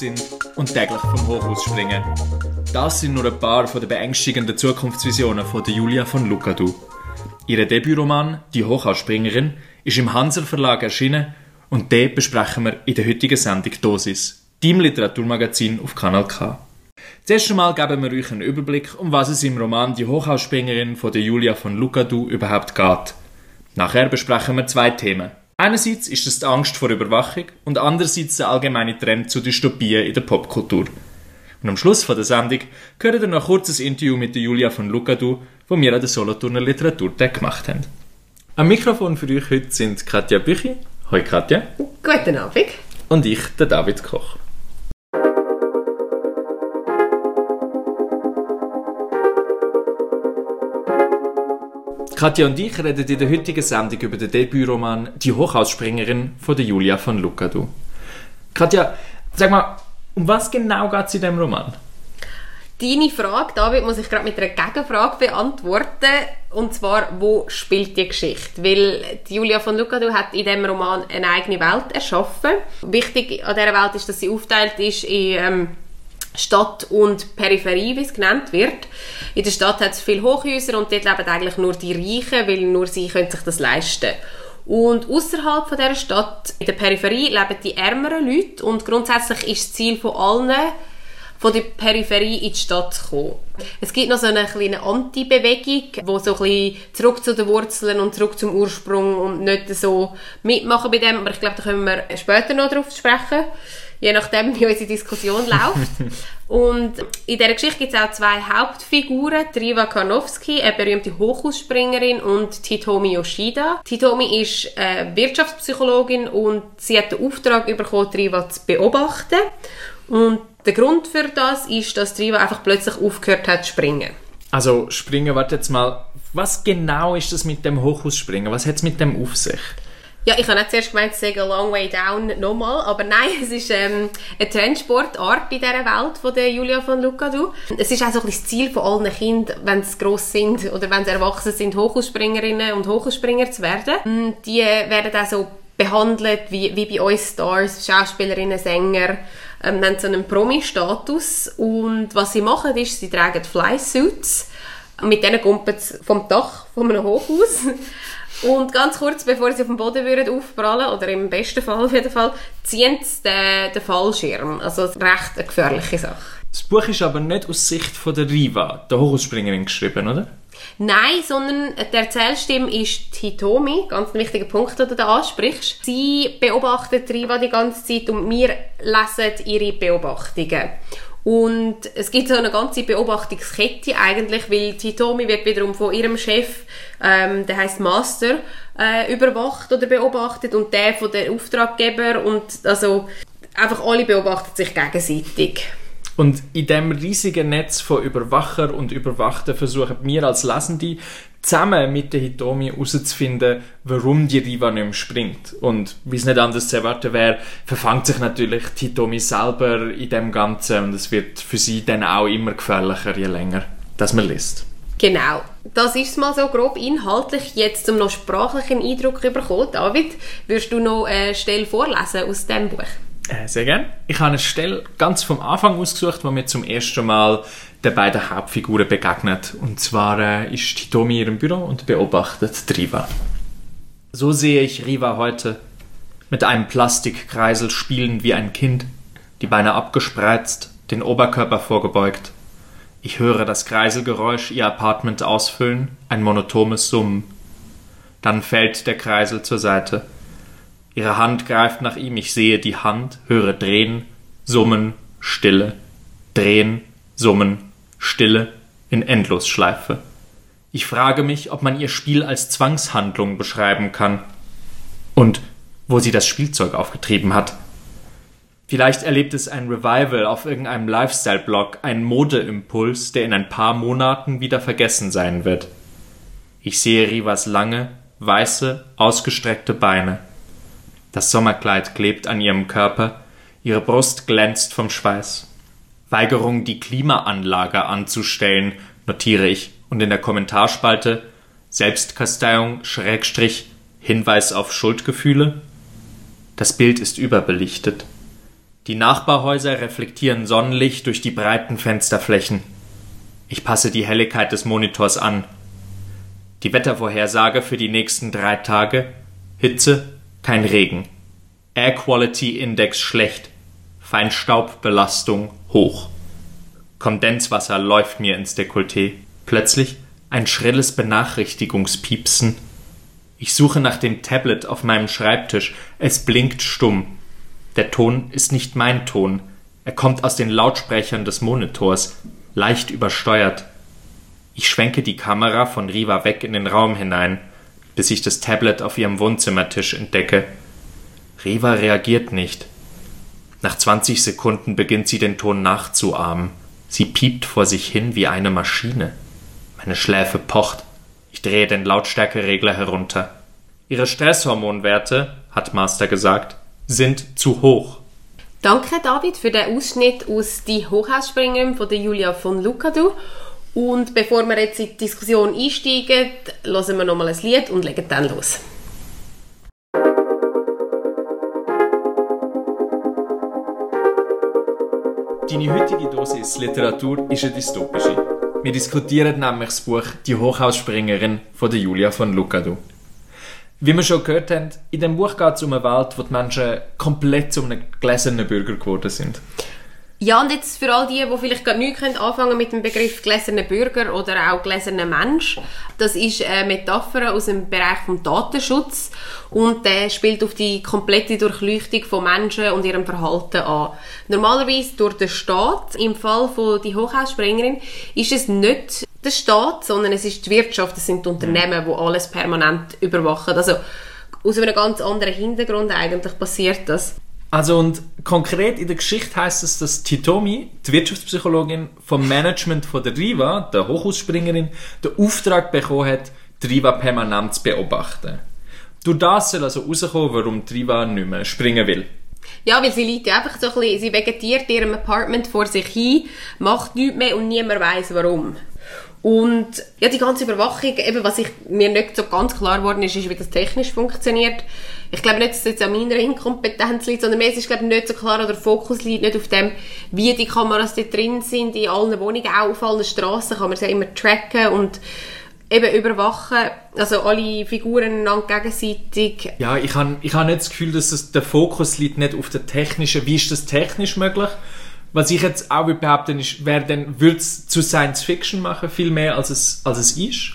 sind und täglich vom Hochhaus springen. Das sind nur ein paar von den beängstigenden Zukunftsvisionen von der Julia von Lukadu. Ihr Debütroman «Die Hochhausspringerin» ist im Hanser Verlag erschienen und den besprechen wir in der heutigen Sendung «Dosis», deinem Literaturmagazin auf Kanal K. Zuerst einmal geben wir euch einen Überblick, um was es im Roman «Die Hochhausspringerin» von der Julia von Lukadu überhaupt geht. Nachher besprechen wir zwei Themen. Einerseits ist es die Angst vor Überwachung und andererseits der allgemeine Trend zu Dystopien in der Popkultur. Und am Schluss von der Sendung hören ihr noch ein kurzes Interview mit der Julia von Lukadu, wo wir an der Solothurner Literaturtag gemacht haben. Am Mikrofon für euch heute sind Katja Büchi. Hoi Katja. Guten Abend. Und ich, der David Koch. Katja und ich reden in der heutigen Sendung über den Debütroman Die Hochhausspringerin von der Julia von Lukadu. Katja, sag mal, um was genau geht es in diesem Roman? Deine Frage, David, muss ich gerade mit einer Gegenfrage beantworten. Und zwar, wo spielt die Geschichte? Weil die Julia von Lukadu hat in diesem Roman eine eigene Welt erschaffen. Wichtig an dieser Welt ist, dass sie aufteilt ist in ähm, Stadt und Peripherie, wie es genannt wird. In der Stadt hat es viele Hochhäuser und dort leben eigentlich nur die Reichen, weil nur sie können sich das leisten und außerhalb von der Stadt, in der Peripherie, leben die ärmeren Leute und grundsätzlich ist das Ziel von allen, von der Peripherie in die Stadt zu kommen. Es gibt noch so eine kleine Anti-Bewegung, wo so ein bisschen zurück zu den Wurzeln und zurück zum Ursprung und nicht so mitmachen bei dem, aber ich glaube, da können wir später noch darauf sprechen je nachdem, wie unsere Diskussion läuft. und in dieser Geschichte gibt es auch zwei Hauptfiguren, Triva Karnowski, eine berühmte Hochhausspringerin und Titomi Yoshida. Titomi ist äh, Wirtschaftspsychologin und sie hat den Auftrag bekommen, Triva zu beobachten. Und der Grund für das ist, dass Triva einfach plötzlich aufgehört hat zu springen. Also springen, warte jetzt mal, was genau ist das mit dem Hochhausspringen? Was hat es mit dem auf sich? Ja, ich habe zuerst gemeint, es sei a long way down nochmal, aber nein, es ist ähm, eine Trendsportart in dieser Welt von der Julia von Lucadou. Es ist auch so das Ziel von allen Kindern, wenn sie gross sind oder wenn sie erwachsen sind, Hochhausspringerinnen und Hochhausspringer zu werden. Mm, die werden auch so behandelt wie, wie bei uns Stars, Schauspielerinnen, Sänger. Ähm, haben so einen Promi-Status und was sie machen ist, sie tragen Flysuits. Mit denen kommen sie vom Dach von einem Hochhaus und ganz kurz, bevor sie auf dem Boden würden aufprallen, oder im besten Fall auf jeden Fall, ziehen sie den, den Fallschirm. Also recht eine gefährliche Sache. Das Buch ist aber nicht aus Sicht von der Riva, der Hochhausspringerin, geschrieben, oder? Nein, sondern die Erzählstimme ist Hitomi, ganz ein wichtiger Punkt, den du da ansprichst. Sie beobachtet Riva die ganze Zeit und wir lesen ihre Beobachtungen. Und es gibt so eine ganze Beobachtungskette eigentlich, weil Titomi wird wiederum von ihrem Chef, ähm, der heißt Master, äh, überwacht oder beobachtet und der von den Auftraggeber und also einfach alle beobachten sich gegenseitig. Und in dem riesigen Netz von Überwacher und Überwachten versuchen wir als Lesende zusammen mit der Hitomi herauszufinden, warum die Riva nicht mehr springt. Und wie es nicht anders zu erwarten wäre, verfangt sich natürlich die Hitomi selber in dem Ganzen und es wird für sie dann auch immer gefährlicher, je länger dass man liest. Genau. Das ist mal so grob inhaltlich. Jetzt, um noch sprachlichen Eindruck zu bekommen, David, würdest du noch eine Stelle vorlesen aus dem Buch? Äh, sehr gerne. Ich habe eine Stelle ganz vom Anfang ausgesucht, wo wir zum ersten Mal den beiden Hauptfiguren begegnet. Und zwar äh, ist Hitomi in ihrem Büro und beobachtet Riva. So sehe ich Riva heute, mit einem Plastikkreisel spielend wie ein Kind, die Beine abgespreizt, den Oberkörper vorgebeugt. Ich höre das Kreiselgeräusch ihr Apartment ausfüllen, ein monotones Summen. Dann fällt der Kreisel zur Seite. Ihre Hand greift nach ihm, ich sehe die Hand, höre drehen, summen, Stille, drehen, summen, Stille in Endlosschleife. Ich frage mich, ob man ihr Spiel als Zwangshandlung beschreiben kann. Und wo sie das Spielzeug aufgetrieben hat. Vielleicht erlebt es ein Revival auf irgendeinem Lifestyle-Blog, einen Modeimpuls, der in ein paar Monaten wieder vergessen sein wird. Ich sehe Rivas lange, weiße, ausgestreckte Beine. Das Sommerkleid klebt an ihrem Körper, ihre Brust glänzt vom Schweiß. Weigerung, die Klimaanlage anzustellen, notiere ich, und in der Kommentarspalte Selbstkasteiung, Schrägstrich, Hinweis auf Schuldgefühle. Das Bild ist überbelichtet. Die Nachbarhäuser reflektieren Sonnenlicht durch die breiten Fensterflächen. Ich passe die Helligkeit des Monitors an. Die Wettervorhersage für die nächsten drei Tage Hitze, kein Regen. Air Quality Index schlecht. Feinstaubbelastung hoch. Kondenswasser läuft mir ins Dekolleté. Plötzlich ein schrilles Benachrichtigungspiepsen. Ich suche nach dem Tablet auf meinem Schreibtisch. Es blinkt stumm. Der Ton ist nicht mein Ton. Er kommt aus den Lautsprechern des Monitors, leicht übersteuert. Ich schwenke die Kamera von Riva weg in den Raum hinein bis ich das Tablet auf ihrem Wohnzimmertisch entdecke. Riva reagiert nicht. Nach 20 Sekunden beginnt sie den Ton nachzuahmen. Sie piept vor sich hin wie eine Maschine. Meine Schläfe pocht. Ich drehe den Lautstärkeregler herunter. Ihre Stresshormonwerte, hat Master gesagt, sind zu hoch. Danke, David, für den Ausschnitt aus Die Hochhausspringerin von Julia von Lukadu. Und bevor wir jetzt in die Diskussion einsteigen, hören wir nochmal ein Lied und legen dann los. Deine heutige Dosis Literatur ist eine dystopische. Wir diskutieren nämlich das Buch Die Hochhausspringerin von der Julia von Lucadou. Wie wir schon gehört haben, in dem Buch geht es um eine Welt, wo die Menschen komplett zu einem gläsernen Bürger geworden sind. Ja, und jetzt für all die, die vielleicht gar nichts anfangen mit dem Begriff gläserner Bürger oder auch gläserner Mensch, das ist eine Metapher aus dem Bereich vom Datenschutz und der spielt auf die komplette Durchleuchtung von Menschen und ihrem Verhalten an. Normalerweise durch den Staat, im Fall von die Hochhausspringerin, ist es nicht der Staat, sondern es ist die Wirtschaft, es sind die Unternehmen, die alles permanent überwachen. Also aus einem ganz anderen Hintergrund eigentlich passiert das. Also und konkret in der Geschichte heißt es, dass Titomi, die Wirtschaftspsychologin vom Management von der Riva, der Hochhausspringerin, den Auftrag bekommen hat, die Riva permanent zu beobachten. Durch das soll also rauskommen, warum die Riva nicht mehr springen will. Ja, weil sie liegt einfach so ein bisschen, sie vegetiert in ihrem Apartment vor sich hin, macht nichts mehr und niemand weiß warum. Und ja, die ganze Überwachung, eben, was ich, mir nicht so ganz klar geworden ist, ist, wie das technisch funktioniert. Ich glaube nicht, dass es jetzt an meiner Inkompetenz liegt, sondern mehr ist, glaube nicht so klar, oder der Fokus liegt nicht auf dem, wie die Kameras da drin sind, in allen Wohnungen, auch auf allen Straßen kann man sie immer tracken und eben überwachen, also alle Figuren gegenseitig. Ja, ich habe ich hab nicht das Gefühl, dass es, der Fokus liegt nicht auf der technischen, wie ist das technisch möglich, was ich jetzt auch behaupten ist, wer dann würde es zu Science Fiction machen, viel mehr als es, als es ist.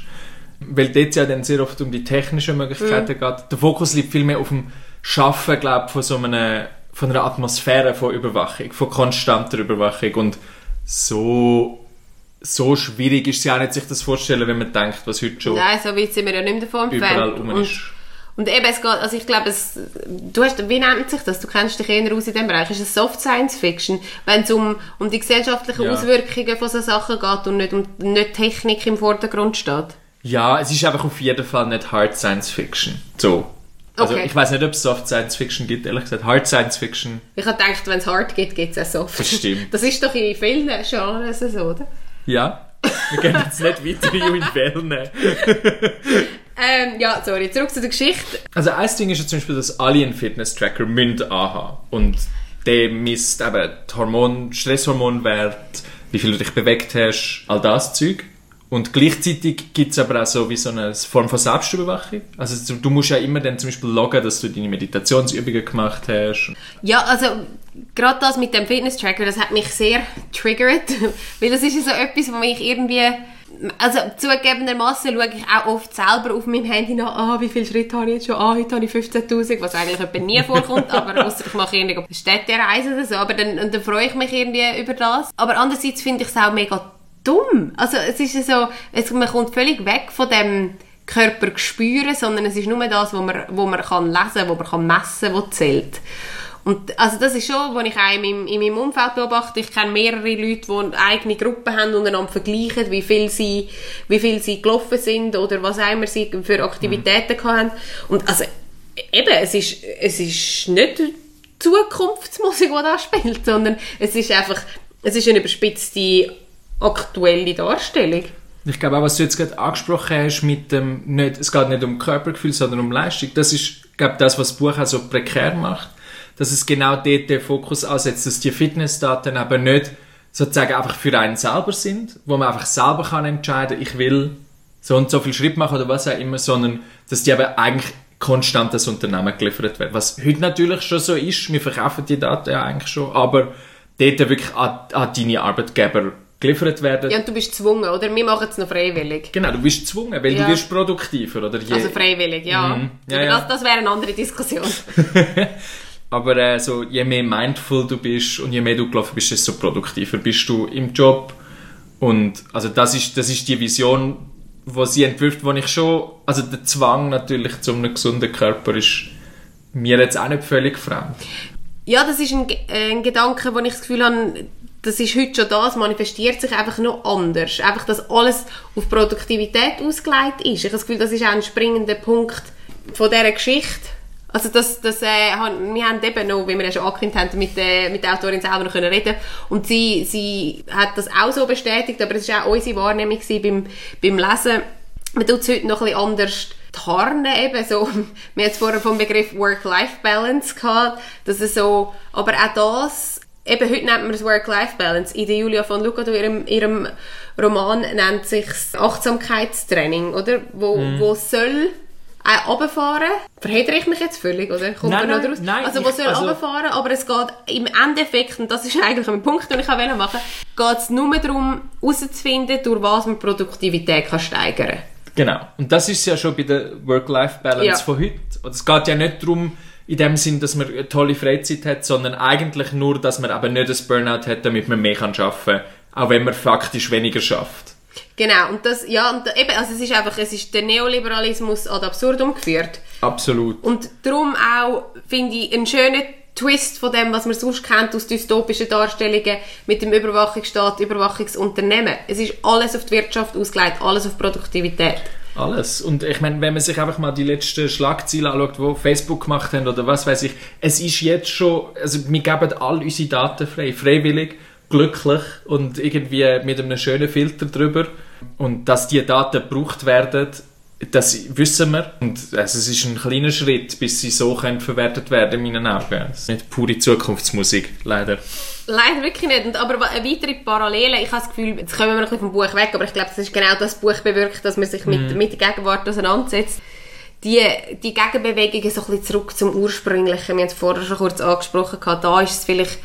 Weil dort ja dann sehr oft um die technischen Möglichkeiten mhm. geht. Der Fokus liegt viel mehr auf dem Schaffen, glaube von so einer, von einer Atmosphäre von Überwachung, von konstanter Überwachung und so so schwierig ist es ja auch nicht, sich das vorzustellen, wenn man denkt, was heute schon Nein, so weit sind wir ja nicht davon entfernt. Überall ist. Und eben, es geht, also ich glaube, es, du hast, wie nennt sich das? Du kennst dich eher aus in dem Bereich. Ist es Soft Science Fiction? Wenn es um, um die gesellschaftlichen ja. Auswirkungen von so Sachen geht und nicht um, nicht Technik im Vordergrund steht? Ja, es ist einfach auf jeden Fall nicht Hard Science Fiction. So. Also okay. ich weiß nicht, ob es Soft Science Fiction gibt, ehrlich gesagt. Hard Science Fiction. Ich habe gedacht, wenn es Hard gibt, gibt es auch Soft. Das stimmt. Das ist doch in vielen Genres so, oder? Ja. Wir gehen jetzt nicht weiter in Wellen. Ähm, ja, sorry, zurück zu der Geschichte. Also ein Ding ist ja zum Beispiel, dass alle einen Fitness-Tracker müssen anhaben. Und der misst eben Hormon, Stresshormonwert, wie viel du dich bewegt hast, all das Zeug. Und gleichzeitig gibt es aber auch so wie so eine Form von Selbstüberwachung. Also du musst ja immer dann zum Beispiel loggen, dass du deine Meditationsübungen gemacht hast. Ja, also gerade das mit dem Fitness-Tracker, das hat mich sehr triggert, weil das ist ja so etwas, wo mich irgendwie also zugegebenermaßen schaue ich auch oft selber auf meinem Handy nach, ah, wie viele Schritte habe ich jetzt schon, ah, heute habe ich 15'000, was eigentlich etwa nie vorkommt, aber ausser ich mache irgendwie Städtereise oder so, aber dann, dann freue ich mich irgendwie über das. Aber andererseits finde ich es auch mega dumm. Also es ist so, es, man kommt völlig weg von dem Körper spüren, sondern es ist nur das, was man, wo man kann lesen wo man kann messen was zählt. Und also das ist schon, was ich auch in meinem, in meinem Umfeld beobachte. Ich kenne mehrere Leute, die eigene Gruppen haben und einander vergleichen, wie viel sie, wie viel sie gelaufen sind oder was auch immer sie für Aktivitäten mhm. haben. Und also eben, es ist, es ist nicht Zukunftsmusik, die da spielt, sondern es ist einfach, es ist eine überspitzte aktuelle Darstellung. Ich glaube auch, was du jetzt gerade angesprochen hast mit dem, nicht, es geht nicht um Körpergefühl, sondern um Leistung, das ist, glaube das, was das Buch auch so prekär macht dass es genau dort den Fokus ansetzt, dass die Fitnessdaten aber nicht sozusagen einfach für einen selber sind, wo man einfach selber kann entscheiden, ich will so und so viel Schritt machen oder was auch immer, sondern dass die aber eigentlich konstant das Unternehmen geliefert werden. Was heute natürlich schon so ist, wir verkaufen die Daten ja eigentlich schon, aber dort wirklich an, an deine Arbeitgeber geliefert werden. Ja, und du bist gezwungen, oder? Wir machen es noch freiwillig. Genau, du bist gezwungen, weil Ja. du wirst produktiver, oder? Je, Also freiwillig, ja. Mhm. Ja, ja. Das, das wäre eine andere Diskussion. aber äh, so, je mehr mindful du bist und je mehr du gelaufen bist, desto produktiver bist du im Job. Und also das ist, das ist die Vision, wo sie entwirft, wo ich schon, also der Zwang natürlich zu einem gesunden Körper ist mir jetzt auch nicht völlig fremd. Ja, das ist ein, äh, ein Gedanke, wo ich das Gefühl habe, das ist heute schon da, es manifestiert sich einfach noch anders. Einfach, dass alles auf Produktivität ausgelegt ist. Ich habe das Gefühl, das ist auch ein springender Punkt von dieser Geschichte. Also das, das, äh, wir haben eben noch, wie wir ja schon angekündigt haben, mit, äh, mit der Autorin selber noch können reden und sie, sie hat das auch so bestätigt, aber es war auch unsere Wahrnehmung beim, beim Lesen. Man tut es heute noch bisschen anders tarnen eben so. Wir haben vorher vom Begriff Work-Life-Balance gehabt, dass es so, aber auch das, eben heute nennt man es Work-Life-Balance. In der Julia von Lucado, ihrem, ihrem Roman, nennt sich Achtsamkeitstraining, oder? Wo, wo soll auch runterfahren. Verhedere ich mich jetzt völlig, oder? Kommt Nein, da noch draus? nein, also, wo soll also- runterfahren, aber es geht im Endeffekt, und das ist eigentlich ein Punkt, den ich auch machen wollte, geht es nur darum, herauszufinden, durch was man Produktivität kann steigern kann. Genau. Und das ist ja schon bei der Work-Life-Balance Ja. von heute. Und es geht ja nicht darum, in dem Sinn, dass man eine tolle Freizeit hat, sondern eigentlich nur, dass man aber nicht das Burnout hat, damit man mehr kann arbeiten kann, auch wenn man faktisch weniger schafft. Genau, und das, ja, und eben, also es ist einfach, es ist der Neoliberalismus ad absurdum geführt. Absolut. Und darum auch, finde ich, einen schönen Twist von dem, was man sonst kennt aus dystopischen Darstellungen mit dem Überwachungsstaat, Überwachungsunternehmen. Es ist alles auf die Wirtschaft ausgelegt, alles auf Produktivität. Alles. Und ich meine, wenn man sich einfach mal die letzten Schlagzeilen anschaut, die Facebook gemacht haben oder was weiß ich, es ist jetzt schon, also wir geben all unsere Daten frei, freiwillig, glücklich und irgendwie mit einem schönen Filter drüber. Und dass die Daten gebraucht werden, das wissen wir. Und also es ist ein kleiner Schritt, bis sie so können verwertet werden in meinen Augen. Das ist nicht pure Zukunftsmusik, leider. Leider wirklich nicht. Und, aber eine weitere Parallele, ich habe das Gefühl, jetzt kommen wir noch ein bisschen vom Buch weg, aber ich glaube, das ist genau das Buch bewirkt, dass man sich mit, mit der Gegenwart auseinandersetzt. Die, die Gegenbewegungen so ein bisschen zurück zum Ursprünglichen. Wir haben es vorher schon kurz angesprochen, da ist es vielleicht,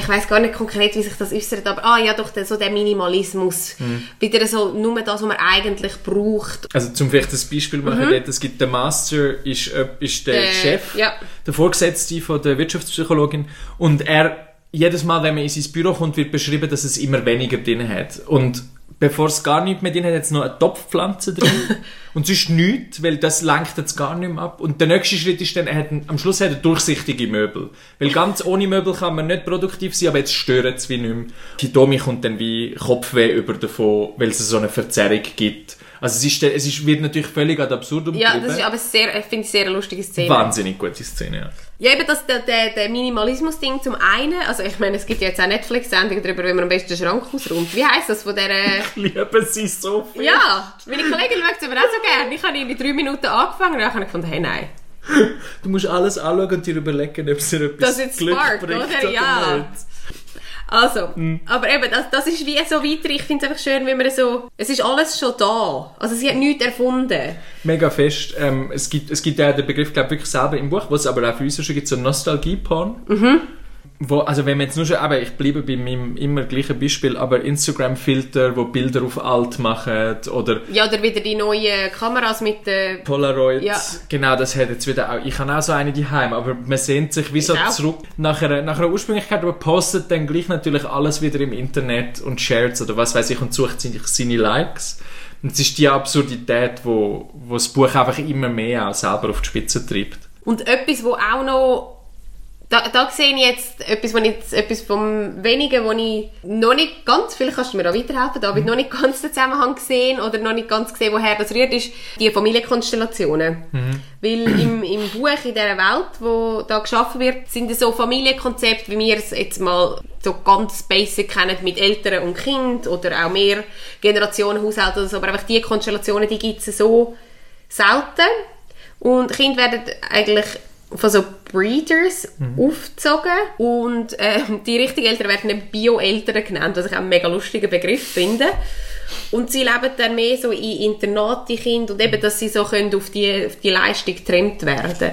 ich weiß gar nicht konkret, wie sich das äußert, aber ah ja doch, der, so der Minimalismus. Wieder so nur das, was man eigentlich braucht. Also zum vielleicht ein Beispiel machen, dort, es gibt der Master, ist, äh, ist der Der- Chef, ja. der Vorgesetzte von der Wirtschaftspsychologin und er, jedes Mal, wenn man in sein Büro kommt, wird beschrieben, dass es immer weniger drin hat. Und bevor es gar nichts mehr drin hat, es noch eine Topfpflanze drin und sonst nichts, weil das lenkt jetzt gar nicht mehr ab. Und der nächste Schritt ist dann, er hat, am Schluss hat er durchsichtige Möbel. Weil ganz ohne Möbel kann man nicht produktiv sein, aber jetzt stören es wie nicht mehr. Die Domi kommt dann wie Kopfweh über davon, weil es so eine Verzerrung gibt. Also es, ist, es ist, wird natürlich völlig ad absurdum Ja, das ist aber sehr, ich finde sehr lustige Szene. Wahnsinnig gute Szene, ja. Ja, eben das, der, der, der Minimalismus-Ding zum einen, also ich meine, es gibt ja jetzt auch Netflix-Sendungen darüber, wie man am besten den Schrank ausräumt. Wie heisst das von der... Ich liebe sie so viel. ja, meine Kollegin mag es aber auch so gerne. Ich habe in drei Minuten angefangen und dann habe ich gefunden, hey, nein. Du musst alles anschauen und dir überlegen, ob es dir etwas Das ist Glück Spark, bringt oder? Ja. nicht. Also, Mhm. aber eben, das, das ist wie so weiter. Ich finde es einfach schön, wie man so... Es ist alles schon da. Also sie hat nichts erfunden. Mega fest. Ähm, es, gibt, es gibt ja den Begriff, glaube wirklich selber im Buch, was es aber auch für uns schon gibt, so Nostalgie-Porn. Mhm. Wo, also wenn man jetzt nur schon, aber ich bleibe bei meinem immer gleichen Beispiel, aber Instagram-Filter, wo Bilder auf alt machen oder Ja, oder wieder die neuen Kameras mit den... Polaroid, Ja. genau, das hat jetzt wieder auch, ich habe auch so eine daheim, aber man sehnt sich wie so zurück nach einer, nach einer Ursprünglichkeit, aber postet dann gleich natürlich alles wieder im Internet und shares oder was weiß ich und sucht sich seine Likes. Und es ist die Absurdität, wo, wo das Buch einfach immer mehr auch selber auf die Spitze treibt. Und etwas, wo auch noch... Da, da sehe ich jetzt etwas, wo ich jetzt, etwas vom Wenigen, wo ich noch nicht ganz, vielleicht kannst du mir da weiterhelfen, David, noch nicht ganz den Zusammenhang gesehen oder noch nicht ganz gesehen, woher das rührt, ist die Familienkonstellationen. Weil im, im Buch, in dieser Welt, wo da geschaffen wird, sind es so Familienkonzepte, wie wir es jetzt mal so ganz basic kennen, mit Eltern und Kind oder auch mehr Generationen Haushalte oder so, aber einfach die Konstellationen, die gibt es so selten. Und Kinder werden eigentlich von so Breeders aufgezogen und ähm, die richtigen Eltern werden Bio-Eltern genannt, was ich auch einen mega lustigen Begriff finde. Und sie leben dann mehr so in Internate Kinder und eben, dass sie so können auf die, auf die Leistung getrimmt werden.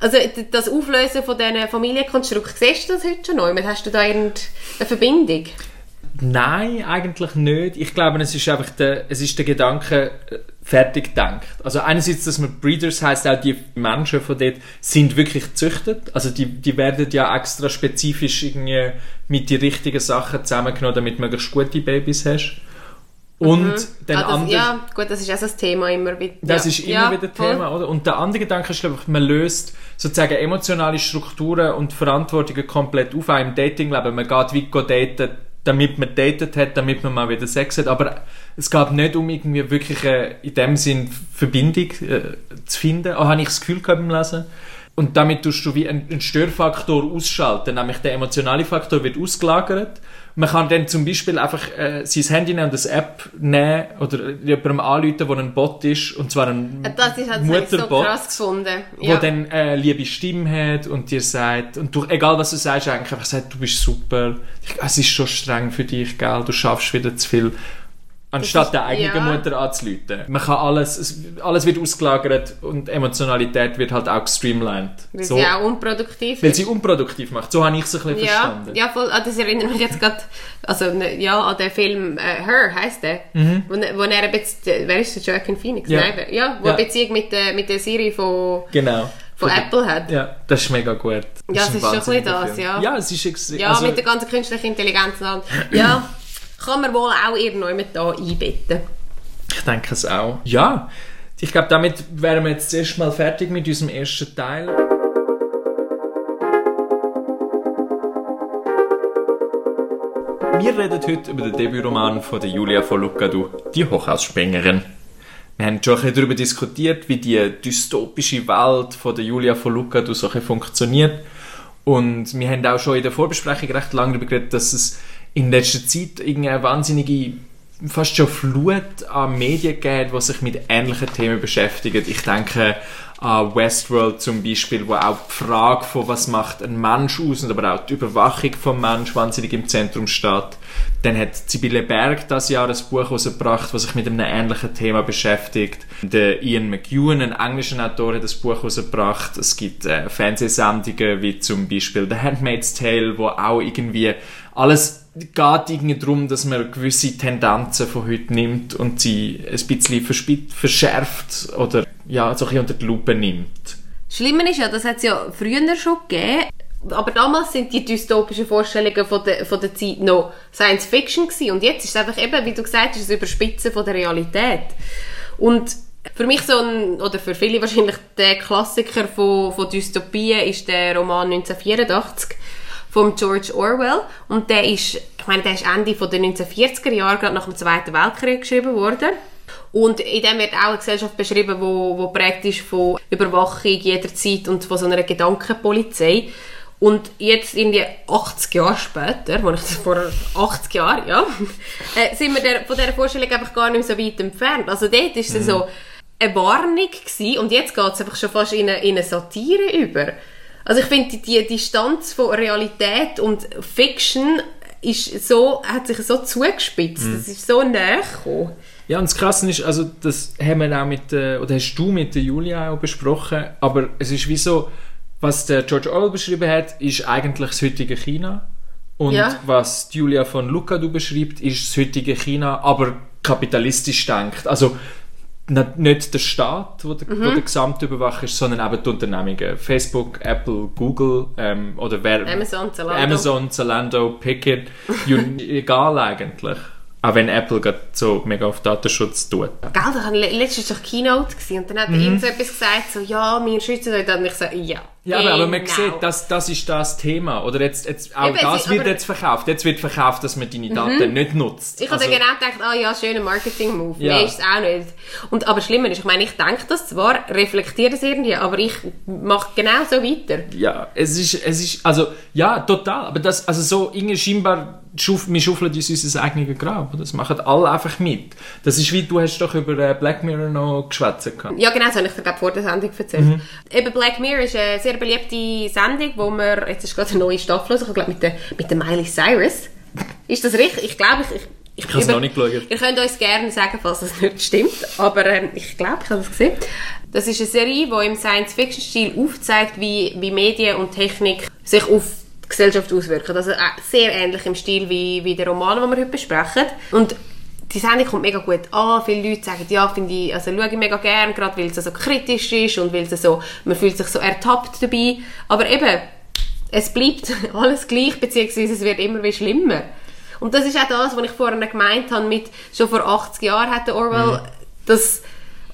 Also das Auflösen von diesen Familienkonstrukten, siehst du das heute schon noch? Hast du da irgendeine Verbindung? Nein, eigentlich nicht. Ich glaube, es ist einfach der, es ist der Gedanke äh, fertig gedacht. Also einerseits, dass man Breeders heißt, auch die Menschen von dort sind wirklich gezüchtet. Also die, die werden ja extra spezifisch irgendwie mit die richtigen Sachen zusammengenommen, damit du möglichst gute Babys hast. Und dann Ah, das, ja, gut, das ist auch das Thema immer wieder. das ja. ist immer ja, wieder voll. Thema, oder? Und der andere Gedanke ist, glaube ich, man löst sozusagen emotionale Strukturen und Verantwortungen komplett auf, auch im Datingleben. Man geht wie go daten, damit man datet hat, damit man mal wieder Sex hat. Aber es geht nicht um irgendwie wirklich eine, in dem Sinn Verbindung äh, zu finden. Auch habe ich das Gefühl gehabt beim Lesen. Und damit tust du wie einen Störfaktor ausschalten, nämlich der emotionale Faktor wird ausgelagert. Man kann dann zum Beispiel einfach äh, sein Handy nehmen und eine App nehmen oder jemandem anrufen, der ein Bot ist, und zwar ein Das ist halt so Mutterbot, krass gefunden. wo Ja. dann äh, liebe Stimme hat und dir sagt, und du, egal was du sagst, eigentlich einfach sagt, du bist super, es ist schon streng für dich, gell, du schaffst wieder zu viel. Anstatt ist- der eigenen ja. Mutter anzuleiten. Man kann alles, es, alles wird ausgelagert und Emotionalität wird halt auch gestreamlined. Weil So, sie auch unproduktiv weil ist. sie unproduktiv macht. So habe ich es ein bisschen ja, verstanden. ja, voll. Ah, das erinnert mich jetzt gerade also, ne, ja, an den Film äh, Her, heisst der. Wo, ne- wo er jetzt- äh, wer ist der, Joaquin Phoenix? Mhm. Ja. Nein, wer- ja, wo Ja. eine Beziehung mit der, mit der Serie von, Genau. von Apple hat. Ja, das ist mega gut. Das Ja, ein es ist schon ein bisschen das, Film. ja. Ja, es ist extrem. Ja, also, mit der ganzen künstlichen Intelligenz und allem. Ja, kann man wohl auch irgendjemand da einbetten. Ich denke es auch. Ja, ich glaube, damit wären wir jetzt zuerst mal fertig mit unserem ersten Teil. Wir reden heute über den Debütroman von der Julia von Lucadou, die Hochhausspringerin. Wir haben schon ein bisschen darüber diskutiert, wie die dystopische Welt von der Julia von Lucadou so ein bisschen funktioniert. Und wir haben auch schon in der Vorbesprechung recht lange darüber geredet, dass es in letzter Zeit irgendeine wahnsinnige, fast schon Flut an Medien gibt, die sich mit ähnlichen Themen beschäftigen. Ich denke an Westworld zum Beispiel, wo auch die Frage von was macht ein Mensch aus und aber auch die Überwachung vom Mensch wahnsinnig im Zentrum steht. Dann hat Sibylle Berg das Jahr ein Buch herausgebracht, das sich mit einem ähnlichen Thema beschäftigt. Der Ian McEwan, ein englischer Autor, hat das Buch herausgebracht. Es gibt äh, Fernsehsendungen wie zum Beispiel The Handmaid's Tale, wo auch irgendwie alles geht irgendwie darum, dass man gewisse Tendenzen von heute nimmt und sie ein bisschen verschärft oder ja, so ein bisschen unter die Lupe nimmt. Schlimmer ist ja, das hat es ja früher schon gegeben, aber damals sind die dystopischen Vorstellungen von der, von der Zeit noch Science Fiction gewesen. und jetzt ist es einfach eben, wie du gesagt hast, das Überspitzen von der Realität. Und für mich so ein, oder für viele wahrscheinlich der Klassiker von, von Dystopien ist der Roman 1984 von George Orwell und der ist, ich meine, der ist Ende von den 1940er Jahren, gerade nach dem Zweiten Weltkrieg geschrieben worden. Und in dem wird auch eine Gesellschaft beschrieben, wo, wo prägt ist von Überwachung jederzeit und von so einer Gedankenpolizei. Und jetzt irgendwie 80 Jahre später, wo ich das vor 80 Jahren, ja, äh, sind wir der, von dieser Vorstellung einfach gar nicht so weit entfernt. Also dort ist es so eine Warnung gewesen, und jetzt geht es einfach schon fast in eine, in eine Satire über. Also ich finde, die, die Distanz von Realität und Fiction ist so, hat sich so zugespitzt. Das ist so näher gekommen. Ja, und das Krasse ist, also das haben wir auch mit, äh, oder hast du mit der Julia auch besprochen, aber es ist wie so, was der George Orwell beschrieben hat, ist eigentlich das heutige China. Und Ja. was Julia von Lucadou beschreibt, ist das heutige China, aber kapitalistisch denkt. Also nicht der Staat, wo der, Mhm. wo der Gesamtüberwacher ist, sondern eben die Unternehmungen. Facebook, Apple, Google ähm, oder wer... Amazon, Zalando. Amazon, Zalando, Pickett, egal eigentlich. Auch wenn Apple gerade so mega auf Datenschutz tut. Gell, da war le- letztens doch Keynote gewesen, und dann hat mhm. irgend so etwas gesagt, so, ja, wir schützen euch. Und ich so, ja. Ja, aber, aber man genau. sieht, das, das ist das Thema. Oder jetzt, jetzt auch Eben, das wird aber- jetzt verkauft. Jetzt wird verkauft, dass man deine Daten nicht nutzt. Ich habe Also- dann genau gedacht, ah ja, schöner Marketing-Move. Ja. Nee, ist es auch nicht. Und, aber schlimmer ist, ich meine, ich denke das zwar, reflektiere es irgendwie, aber ich mache genau so weiter. Ja, es ist, es ist, also, ja, total. Aber das, also so, irgendwie scheinbar, wir schaufeln uns unser eigenes Grab. Das machen alle einfach mit. Das ist wie, du hast doch über äh, Black Mirror noch geschwätzt gehabt. Ja, genau, das habe ich dir vor der Sendung erzählt. Mhm. Eben Black Mirror ist eine sehr beliebte Sendung, wo wir, jetzt ist gerade eine neue Staffel, also ich glaube mit der, mit der Miley Cyrus. Ist das richtig? Ich glaube, ich, ich, Ich habe es noch nicht geschaut. Ihr könnt uns gerne sagen, falls das nicht stimmt, aber ähm, ich glaube, ich habe das gesehen. Das ist eine Serie, die im Science-Fiction-Stil aufzeigt, wie, wie Medien und Technik sich auf Gesellschaft auswirken. Also äh, sehr ähnlich im Stil wie, wie der Roman, den wir heute besprechen. Und die Sendung kommt mega gut an. Viele Leute sagen, ja, finde ich, also schaue ich mega gern, gerade weil es so kritisch ist und weil es so, man fühlt sich so ertappt dabei. Aber eben, es bleibt alles gleich, beziehungsweise es wird immer wie schlimmer. Und das ist auch das, was ich vorhin gemeint habe, mit schon vor 80 Jahren hat der Orwell das,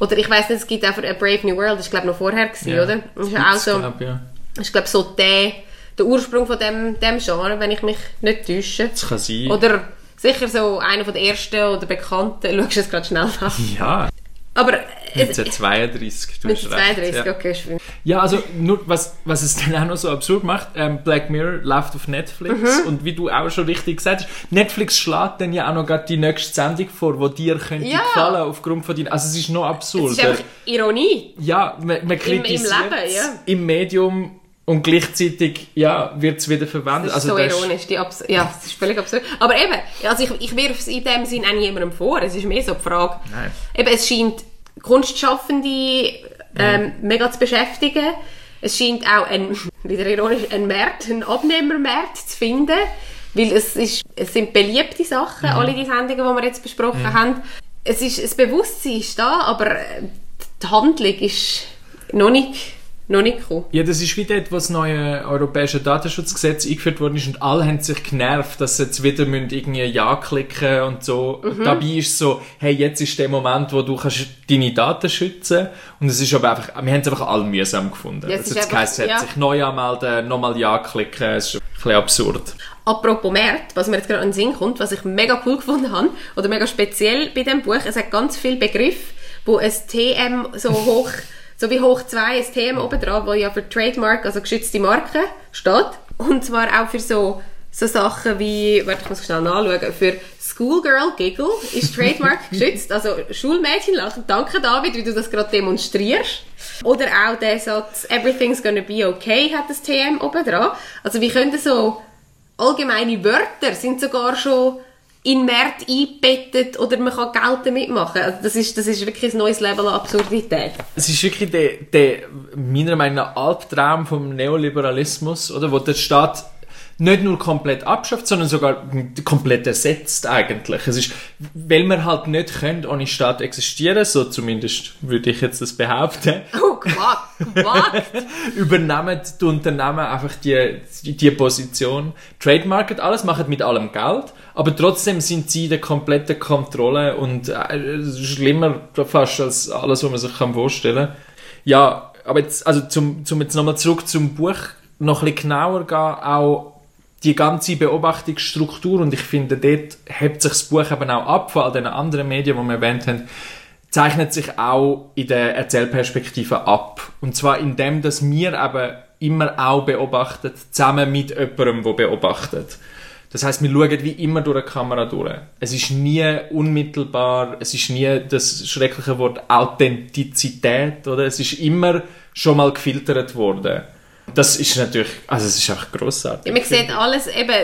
oder ich weiß nicht, es gibt auch für A Brave New World, das war glaube ich noch vorher, gewesen, Ja, oder? Das ist auch so, glaub, ja. ist glaube so der, der Ursprung von dem, dem Genre, wenn ich mich nicht täusche. Das kann sein. Oder sicher so einer von der ersten oder bekannten, schaust du es gerade schnell an. ja, Aber es, 1932. du mit hast recht, 32, ja. okay, ist schön. Ja, also nur was, was es dann auch noch so absurd macht, ähm, Black Mirror läuft auf Netflix Mhm. und wie du auch schon richtig gesagt hast, Netflix schlägt dann ja auch noch gerade die nächste Sendung vor, die dir könnte Ja. gefallen aufgrund von deinen... Also es ist noch Es absurd. ist einfach Ironie. ja, man, man kritisiert Leben, ja. im Medium und gleichzeitig ja, wird es wieder verwendet. Das ist also so das ist- ironisch. Die Abs ja, das ist völlig absurd. Aber eben, also ich, ich wirf es in dem Sinn auch niemandem vor. Es ist mehr so die Frage. Nein. Eben, es scheint Kunstschaffende ähm, mega zu beschäftigen. Es scheint auch ein, wieder ironisch, ein Markt, ein Abnehmermarkt zu finden. Weil es, ist, es sind beliebte Sachen, Mhm. alle die Sendungen, die wir jetzt besprochen haben. Es ist, das Bewusstsein ist da, aber die Handlung ist noch nicht, noch nicht gekommen. Ja, das ist wie dort, wo das neue europäische Datenschutzgesetz eingeführt worden ist und alle haben sich genervt, dass sie jetzt wieder müssen irgendwie Ja klicken und so. Mhm. Dabei ist so, hey, jetzt ist der Moment, wo du kannst deine Daten schützen und es ist aber einfach, wir haben es einfach alle mühsam gefunden. Ja, es also jetzt heisst, ja. sich neu anmelden, nochmal Ja klicken, es ist ein bisschen absurd. Apropos Märkte, was mir jetzt gerade in den Sinn kommt, was ich mega cool gefunden habe, oder mega speziell bei dem Buch, es hat ganz viele Begriffe, wo ein TM so hoch, so wie hoch 2 ein TM oben dran, wo ja für Trademark, also geschützte Marke, steht. Und zwar auch für so, so Sachen wie, warte, ich muss schnell nachschauen, für Schoolgirl Giggle ist Trademark geschützt, also Schulmädchen lachen. Danke David, wie du das gerade demonstrierst. Oder auch der Satz, everything's gonna be okay, hat das TM oben dran. Also wie können so allgemeine Wörter sind sogar schon in Märkte eingebettet oder man kann Geld damit machen. Also das ist, das ist wirklich ein neues Level an Absurdität. Es ist wirklich der, der meiner Meinung nach Albtraum vom Neoliberalismus, oder? Wo der Staat nicht nur komplett abschafft, sondern sogar komplett ersetzt eigentlich. Es ist, weil wir halt nicht können ohne Staat existieren, so zumindest würde ich jetzt das behaupten, Oh, Quatsch. übernehmen die Unternehmen einfach die, die, die Position, trademarken alles, machen mit allem Geld, aber trotzdem sind sie in der kompletten Kontrolle und äh, schlimmer fast als alles, was man sich kann vorstellen kann. Ja, aber jetzt, also zum, zum jetzt nochmal zurück zum Buch, noch ein bisschen genauer gehen, auch die ganze Beobachtungsstruktur und ich finde, dort hebt sich das Buch eben auch ab von all den anderen Medien, die wir erwähnt haben, zeichnet sich auch in der Erzählperspektive ab. Und zwar in dem, dass wir eben immer auch beobachten, zusammen mit jemandem, der beobachtet. Das heißt, wir schauen wie immer durch eine Kamera durch. Es ist nie unmittelbar, es ist nie das schreckliche Wort Authentizität, oder? Es ist immer schon mal gefiltert worden. Das ist natürlich, also es ist einfach grossartig. Ja, man sieht alles eben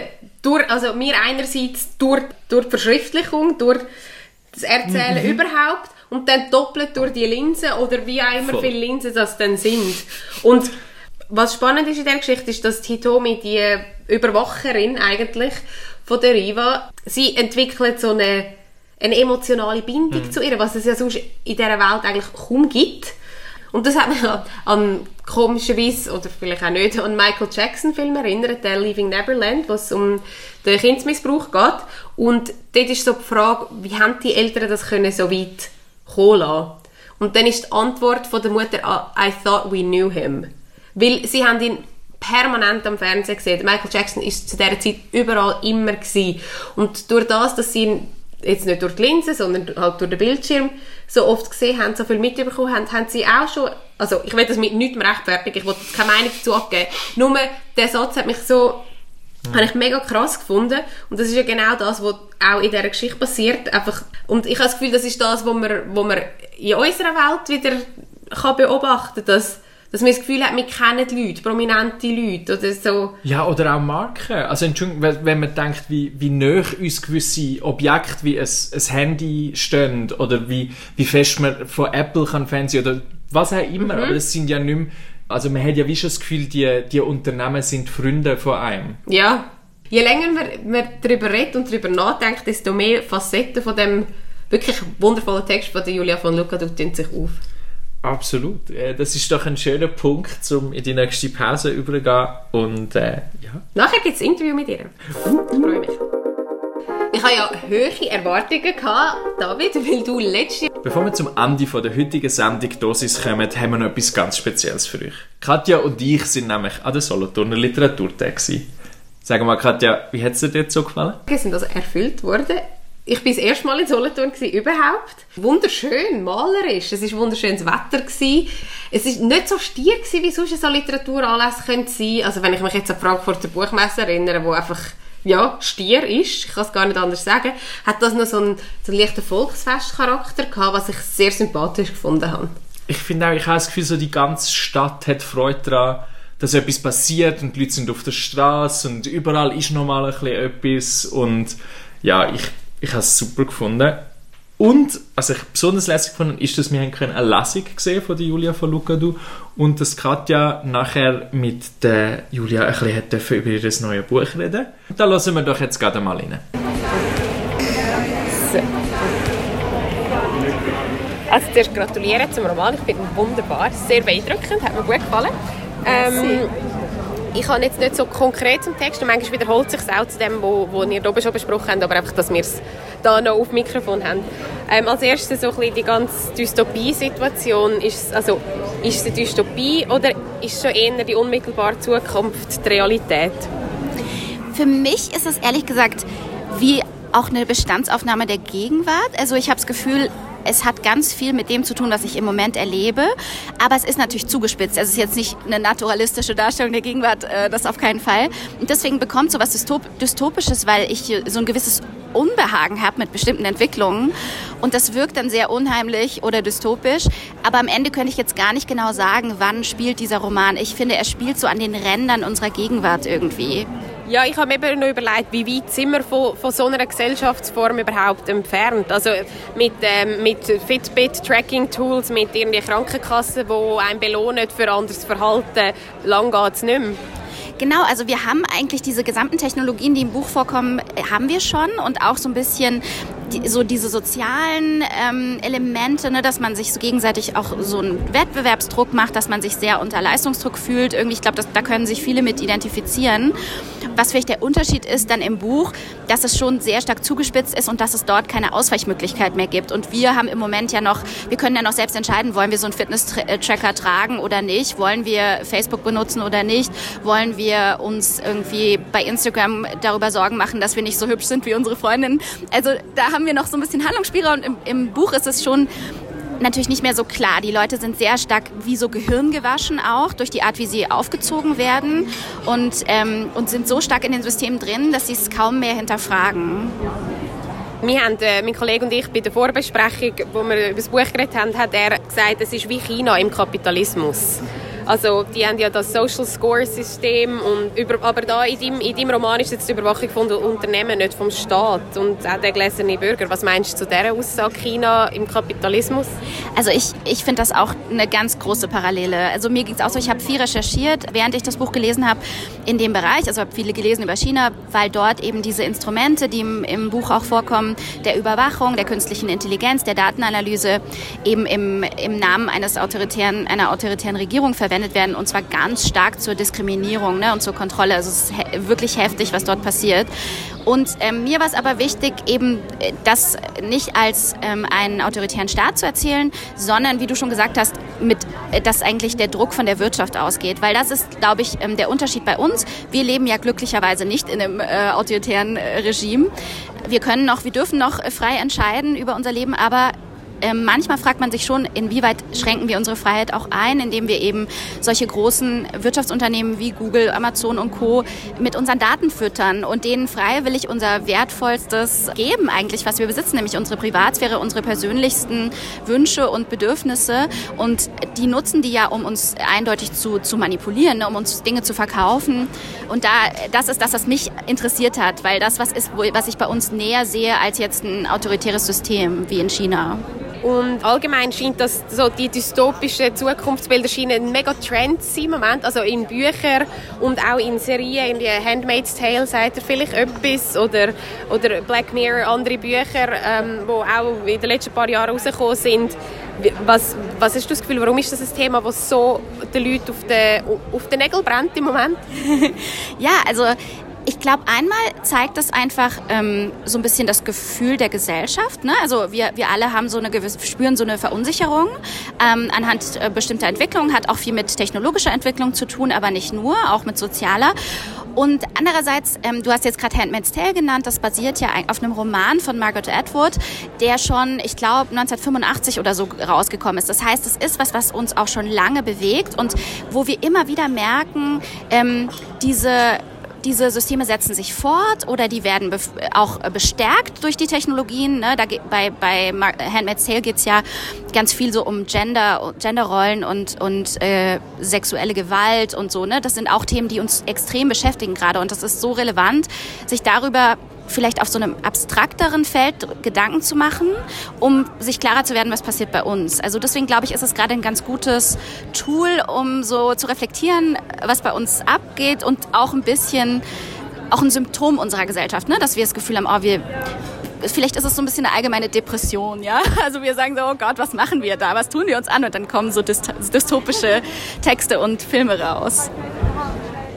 durch, also mir einerseits durch, durch die Verschriftlichung, durch das Erzählen Mhm. überhaupt und dann doppelt durch die Linsen oder wie auch immer Voll. viele Linsen das dann sind. Und was spannend ist in der Geschichte, ist, dass Hitomi, die Überwacherin eigentlich von der Riva, sie entwickelt so eine, eine emotionale Bindung Mhm. zu ihr, was es ja sonst in dieser Welt eigentlich kaum gibt. Und das hat mich an, komischerweise, oder vielleicht auch nicht, an Michael Jackson Film erinnert, der Leaving Neverland, wo es um den Kindsmissbrauch geht. Und dort ist so die Frage, wie haben die Eltern das können so weit kommen lassen? Und dann ist die Antwort von der Mutter, ah, I thought we knew him. Weil sie haben ihn permanent am Fernsehen gesehen. Michael Jackson ist zu dieser Zeit überall immer gewesen. Und durch das, dass sie ihn jetzt nicht durch die Linse, sondern halt durch den Bildschirm so oft gesehen haben, so viel mitbekommen haben, haben sie auch schon, also ich will das mit nichts rechtfertigen, ich will keine Meinung dazu abgeben, nur der Satz hat mich so, habe ich mega krass gefunden und das ist ja genau das, was auch in dieser Geschichte passiert, einfach, und ich habe das Gefühl, das ist das, was man, was man in unserer Welt wieder kann beobachten, dass dass man das Gefühl hat, wir kennen die Leute, prominente Leute oder so. Ja, oder auch Marken. Also Entschuldigung, wenn man denkt, wie, wie nah uns gewisse Objekte wie ein, ein Handy stehen oder wie, wie fest man von Apple kann Fernsehen oder was auch immer, aber das sind ja nicht mehr, also man hat ja wie schon das Gefühl, die, die Unternehmen sind Freunde von einem. Ja. Je länger man, man darüber redet und darüber nachdenkt, desto mehr Facetten von dem wirklich wundervollen Text von der Julia von Luca tun sich auf. Absolut. Äh, Das ist doch ein schöner Punkt, um in die nächste Pause überzugehen. Und äh, ja. Nachher gibt es ein Interview mit ihr. Ich freue mich. Ich habe ja hohe Erwartungen gehabt, David, weil du letztes Jahr Bevor wir zum Ende von der heutigen Sendung Dosis kommen, haben wir noch etwas ganz Spezielles für euch. Katja und ich sind nämlich an der Solothurner Literaturtag. Sag mal, Katja, wie hat es dir dort so gefallen? sind also erfüllt worden. Ich bin das erste Mal in Solothurn überhaupt. Wunderschön, malerisch. Es war wunderschönes Wetter. Gewesen. Es war nicht so stier, gewesen, wie sonst so Literaturanlässe sein könnte. Also wenn ich mich jetzt an Frankfurter Buchmesse erinnere, wo einfach ja, stier ist, ich kann es gar nicht anders sagen, hat das noch so einen, so einen leichten Volksfestcharakter gehabt, was ich sehr sympathisch gefunden habe. Ich finde auch, ich habe das Gefühl, so die ganze Stadt hat Freude daran, dass etwas passiert und die Leute sind auf der Straße und überall ist nochmal ein bisschen etwas und ja, ich, ich habe es super gefunden. Und, was ich besonders lässig gefunden habe, ist, dass wir können eine Lesung gesehen von der Julia von Lukadu und dass Katja nachher mit der Julia ein bisschen hat über ihr neues Buch reden. Da lassen wir doch jetzt gerade mal rein. Also zuerst gratulieren zum Roman, ich finde ihn wunderbar, sehr beeindruckend, hat mir gut gefallen. Ähm, ich habe jetzt nicht so konkret zum Text und manchmal wiederholt sich auch zu dem, wo, wo ihr oben schon besprochen habt, aber einfach, dass wir es da noch auf Mikrofon haben. Ähm, als erstes so ein bisschen die ganze Dystopie-Situation. Ist, es- also, ist es eine Dystopie oder ist schon eher die unmittelbare Zukunft die Realität? Für mich ist es ehrlich gesagt wie auch eine Bestandsaufnahme der Gegenwart. Also ich habe das Gefühl, es hat ganz viel mit dem zu tun, was ich im Moment erlebe. Aber es ist natürlich zugespitzt. Es ist jetzt nicht eine naturalistische Darstellung der Gegenwart, äh, das auf keinen Fall. Und deswegen bekommt so was Dystop Dystopisches, weil ich so ein gewisses Unbehagen habe mit bestimmten Entwicklungen. Und das wirkt dann sehr unheimlich oder dystopisch. Aber am Ende könnte ich jetzt gar nicht genau sagen, wann spielt dieser Roman. Ich finde, er spielt so an den Rändern unserer Gegenwart irgendwie. Ja, ich habe mir noch überlegt, wie weit sind wir von, von so einer Gesellschaftsform überhaupt entfernt. Also mit, ähm, mit Fitbit-Tracking-Tools, mit irgendwie Krankenkassen, die einen belohnen für anderes Verhalten, lang geht es nicht mehr. Genau, also wir haben eigentlich diese gesamten Technologien, die im Buch vorkommen, äh, haben wir schon und auch so ein bisschen die, so diese sozialen ähm, Elemente, ne, dass man sich so gegenseitig auch so einen Wettbewerbsdruck macht, dass man sich sehr unter Leistungsdruck fühlt. Irgendwie, ich glaube, da können sich viele mit identifizieren. Was vielleicht der Unterschied ist dann im Buch, dass es schon sehr stark zugespitzt ist und dass es dort keine Ausweichmöglichkeit mehr gibt. Und wir haben im Moment ja noch, wir können ja noch selbst entscheiden, wollen wir so einen Fitness-Tracker tragen oder nicht, wollen wir Facebook benutzen oder nicht, wollen wir uns irgendwie bei Instagram darüber Sorgen machen, dass wir nicht so hübsch sind wie unsere Freundinnen. Also da haben wir noch so ein bisschen Handlungsspielraum und im, im Buch ist es schon natürlich nicht mehr so klar. Die Leute sind sehr stark wie so gehirngewaschen auch durch die Art, wie sie aufgezogen werden und, ähm, und sind so stark in den Systemen drin, dass sie es kaum mehr hinterfragen. Wir haben, äh, mein Kollege und ich, bei der Vorbesprechung, wo wir über das Buch geredet haben, hat er gesagt, es ist wie China im Kapitalismus. Also die haben ja das Social Score System und über, aber da in deinem, in deinem Roman ist jetzt die Überwachung von Unternehmen, nicht vom Staat und auch der gläserne Bürger. Was meinst du zu dieser Aussage China im Kapitalismus? Also ich, ich finde das auch eine ganz große Parallele. Also mir ging es auch so, ich habe viel recherchiert, während ich das Buch gelesen habe, in dem Bereich. Also habe viele gelesen über China, weil dort eben diese Instrumente, die im, im Buch auch vorkommen, der Überwachung, der künstlichen Intelligenz, der Datenanalyse, eben im, im Namen eines autoritären, einer autoritären Regierung verwendet werden und zwar ganz stark zur Diskriminierung ne, und zur Kontrolle. Also es ist he wirklich heftig, was dort passiert. Und ähm, mir war es aber wichtig, eben äh, das nicht als ähm, einen autoritären Staat zu erzählen, sondern, wie du schon gesagt hast, mit, äh, dass eigentlich der Druck von der Wirtschaft ausgeht. Weil das ist, glaube ich, ähm, der Unterschied bei uns. Wir leben ja glücklicherweise nicht in einem äh, autoritären äh, Regime. Wir können noch, wir dürfen noch äh, frei entscheiden über unser Leben, aber äh, manchmal fragt man sich schon, inwieweit schränken wir unsere Freiheit auch ein, indem wir eben solche großen Wirtschaftsunternehmen wie Google, Amazon und Co. mit unseren Daten füttern und denen freiwillig unser Wertvollstes geben eigentlich, was wir besitzen, nämlich unsere Privatsphäre, unsere persönlichsten Wünsche und Bedürfnisse. Und die nutzen die ja, um uns eindeutig zu, zu manipulieren, ne, um uns Dinge zu verkaufen. Und da, das ist das, was mich interessiert hat, weil das was ist, was ich bei uns näher sehe als jetzt ein autoritäres System wie in China. Und allgemein scheint das so die dystopischen Zukunftsbilder scheinen ein mega Trend zu sein im Moment. Also in Büchern und auch in Serien, in die Handmaid's Tale sagt er vielleicht etwas oder, oder Black Mirror, andere Bücher, ähm, auch in den letzten paar Jahren rausgekommen sind. Was, was hast du das Gefühl, warum ist das ein Thema, das so den Leuten auf den, auf den Nägeln brennt im Moment? ja, also ich glaube, einmal zeigt das einfach ähm, so ein bisschen das Gefühl der Gesellschaft. Ne? Also wir, wir alle haben so eine gewisse, spüren so eine Verunsicherung ähm, anhand äh, bestimmter Entwicklungen, hat auch viel mit technologischer Entwicklung zu tun, aber nicht nur, auch mit sozialer. Und andererseits, ähm, du hast jetzt gerade Handmaid's Tale genannt, das basiert ja auf einem Roman von Margaret Atwood, der schon, ich glaube, 1985 oder so rausgekommen ist. Das heißt, es ist was, was uns auch schon lange bewegt und wo wir immer wieder merken, ähm, diese diese Systeme setzen sich fort oder die werden auch bestärkt durch die Technologien. Ne? Da, bei, bei Handmaid's Tale geht es ja ganz viel so um Gender, Genderrollen und, und äh, sexuelle Gewalt und so. Ne? Das sind auch Themen, die uns extrem beschäftigen gerade. Und das ist so relevant, sich darüber vielleicht auf so einem abstrakteren Feld Gedanken zu machen, um sich klarer zu werden, was passiert bei uns. Also deswegen glaube ich, ist es gerade ein ganz gutes Tool, um so zu reflektieren, was bei uns abgeht und auch ein bisschen auch ein Symptom unserer Gesellschaft, ne? dass wir das Gefühl haben, oh, wir vielleicht ist es so ein bisschen eine allgemeine Depression, ja. Also wir sagen so, oh Gott, was machen wir da? Was tun wir uns an? Und dann kommen so dystopische Texte und Filme raus.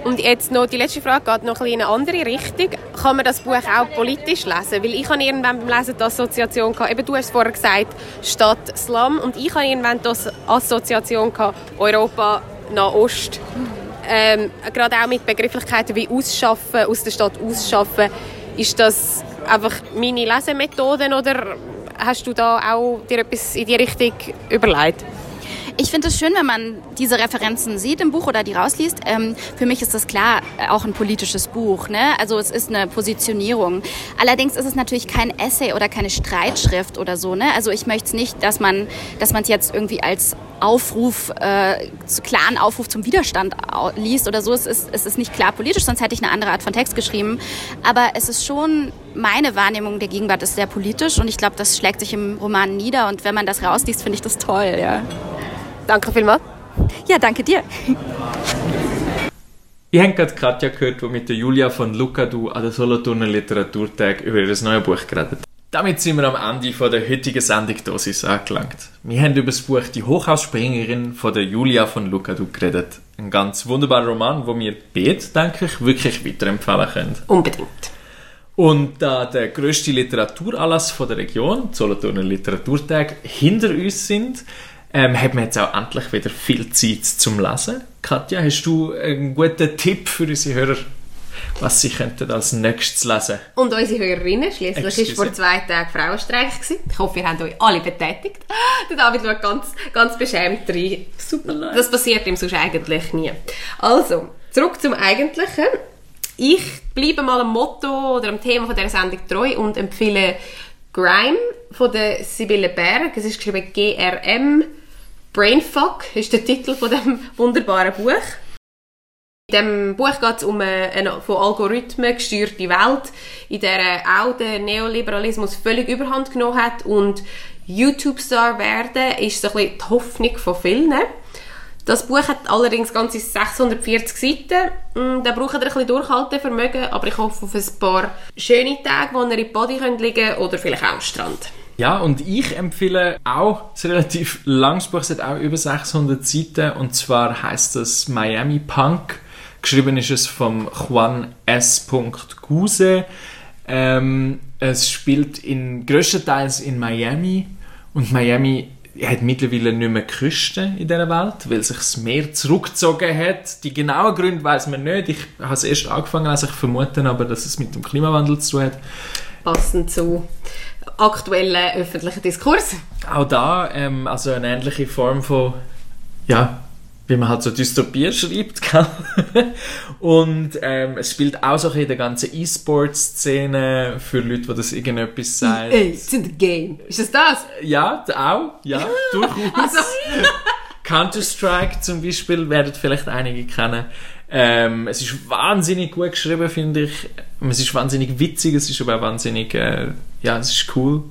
Und jetzt noch die letzte Frage geht noch ein in eine andere Richtung. Kann man das Buch auch politisch lesen? Weil ich habe irgendwann beim Lesen die Assoziation gehabt, eben du hast vorher gesagt, Stadt Slum und ich habe irgendwann die Assoziation gehabt, Europa Nahost. Ähm, gerade auch mit Begrifflichkeiten wie ausschaffen, aus der Stadt ausschaffen. Ist das einfach meine Lesemethode oder hast du da auch dir etwas in die Richtung überlegt? Ich finde es schön, wenn man diese Referenzen sieht im Buch oder die rausliest. Ähm, für mich ist das klar äh, auch ein politisches Buch. Ne? Also es ist eine Positionierung. Allerdings ist es natürlich kein Essay oder keine Streitschrift oder so. Ne? Also ich möchte es nicht, dass man dass man es jetzt irgendwie als Aufruf, äh, klaren Aufruf zum Widerstand liest oder so. Es ist, es ist nicht klar politisch, sonst hätte ich eine andere Art von Text geschrieben. Aber es ist schon, meine Wahrnehmung der Gegenwart ist sehr politisch und ich glaube, das schlägt sich im Roman nieder. Und wenn man das rausliest, finde ich das toll. Ja. Danke vielmals. Ja, danke dir. Ich habe gerade Katja gehört, die mit der Julia von Lucadu an der Solothurner Literaturtag über ihr neues Buch geredet Damit sind wir am Ende von der heutigen Sendungdosis angelangt. Wir haben über das Buch Die Hochhausspringerin von der Julia von Lucadu geredet. Ein ganz wunderbarer Roman, wo wir beide, denke ich, wirklich weiterempfehlen können. Unbedingt. Und da der grösste Literaturanlass von der Region, Solothurner Literaturtag, hinter uns sind, ähm, hat man jetzt auch endlich wieder viel Zeit zum Lesen. Katja, hast du einen guten Tipp für unsere Hörer, was sie könnten als nächstes lesen? Und unsere Hörerinnen, schließlich war vor zwei Tagen Frauenstreik. Gewesen. Ich hoffe, ihr habt euch alle betätigt. Der David schaut ganz, ganz beschämt rein. Super. Das passiert ihm sonst eigentlich nie. Also, zurück zum Eigentlichen. Ich bleibe mal am Motto oder am Thema von dieser Sendung treu und empfehle Grime von der Sibylle Berg. Es ist geschrieben GRM Brainfuck ist der Titel von dem wunderbaren Buch. In diesem Buch geht es um eine von Algorithmen gesteuerte Welt, in der auch der Neoliberalismus völlig überhand genommen hat und YouTube-Star werden ist so ein bisschen die Hoffnung von vielen. Das Buch hat allerdings ganze 640 Seiten. Mm, da braucht ihr ein bisschen Durchhaltevermögen, aber ich hoffe auf ein paar schöne Tage, wo ihr in die Body liegen könnt oder vielleicht auch am Strand. Ja, und ich empfehle auch ein relativ langes Buch, es hat auch über 600 Seiten, und zwar heißt es Miami Punk. Geschrieben ist es vom Juan S. Guse. Ähm, es spielt in größtenteils in Miami und Miami hat mittlerweile nicht mehr Küsten in dieser Welt, weil sich das Meer zurückgezogen hat. Die genauen Gründe weiß man nicht. Ich habe es erst angefangen, als ich vermute aber, dass es mit dem Klimawandel zu tun hat. Passend zu aktuellen öffentlichen Diskurs. Auch da, ähm, also eine ähnliche Form von, ja, wie man halt so Dystopie schreibt, gell? Und ähm, es spielt auch so ein in der ganzen E-Sport-Szene für Leute, die das irgendetwas sagen. Ey, it's in the game. Ist das das? Ja, auch, ja, durchaus. Also, Counter-Strike zum Beispiel werdet vielleicht einige kennen. Ähm, es ist wahnsinnig gut geschrieben, finde ich. Es ist wahnsinnig witzig, es ist aber auch wahnsinnig, äh, ja, es ist cool.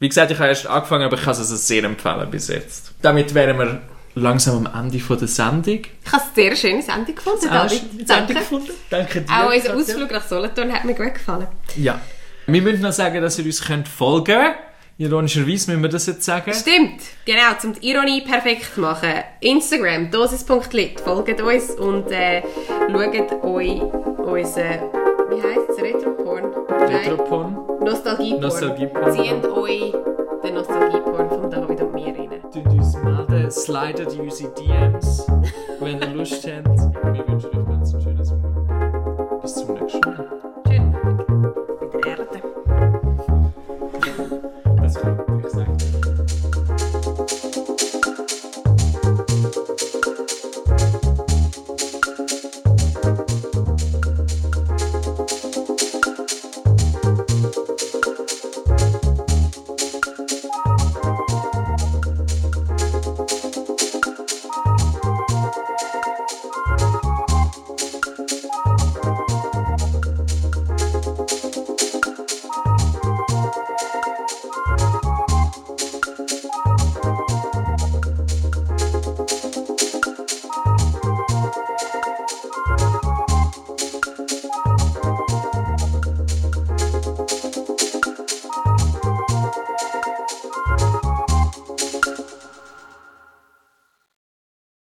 Wie gesagt, ich habe erst angefangen, aber ich kann es also sehr empfehlen bis jetzt. Damit wären wir langsam am Ende von der Sendung. ich habe es sehr schöne Sendung gefunden, David. Danke. gefunden. Danke dir. Auch unser. Ausflug nach Solothurn hat mir gut gefallen. Ja. Wir müssen noch sagen, dass ihr uns könnt folgen könnt. Ironischerweise müssen wir das jetzt sagen. Stimmt, genau, um die Ironie perfekt zu machen. Instagram, dosis.lit, folgt uns und äh, schaut euch unseren, wie heisst es, Retroporn? Nein, Retropon. Nostalgieporn. Nostalgieporn. Zieht euch den Nostalgieporn von David und mir rein. Tut uns melden, slidet unsere DMs, wenn ihr Lust habt. Wir wünschen euch ganz ein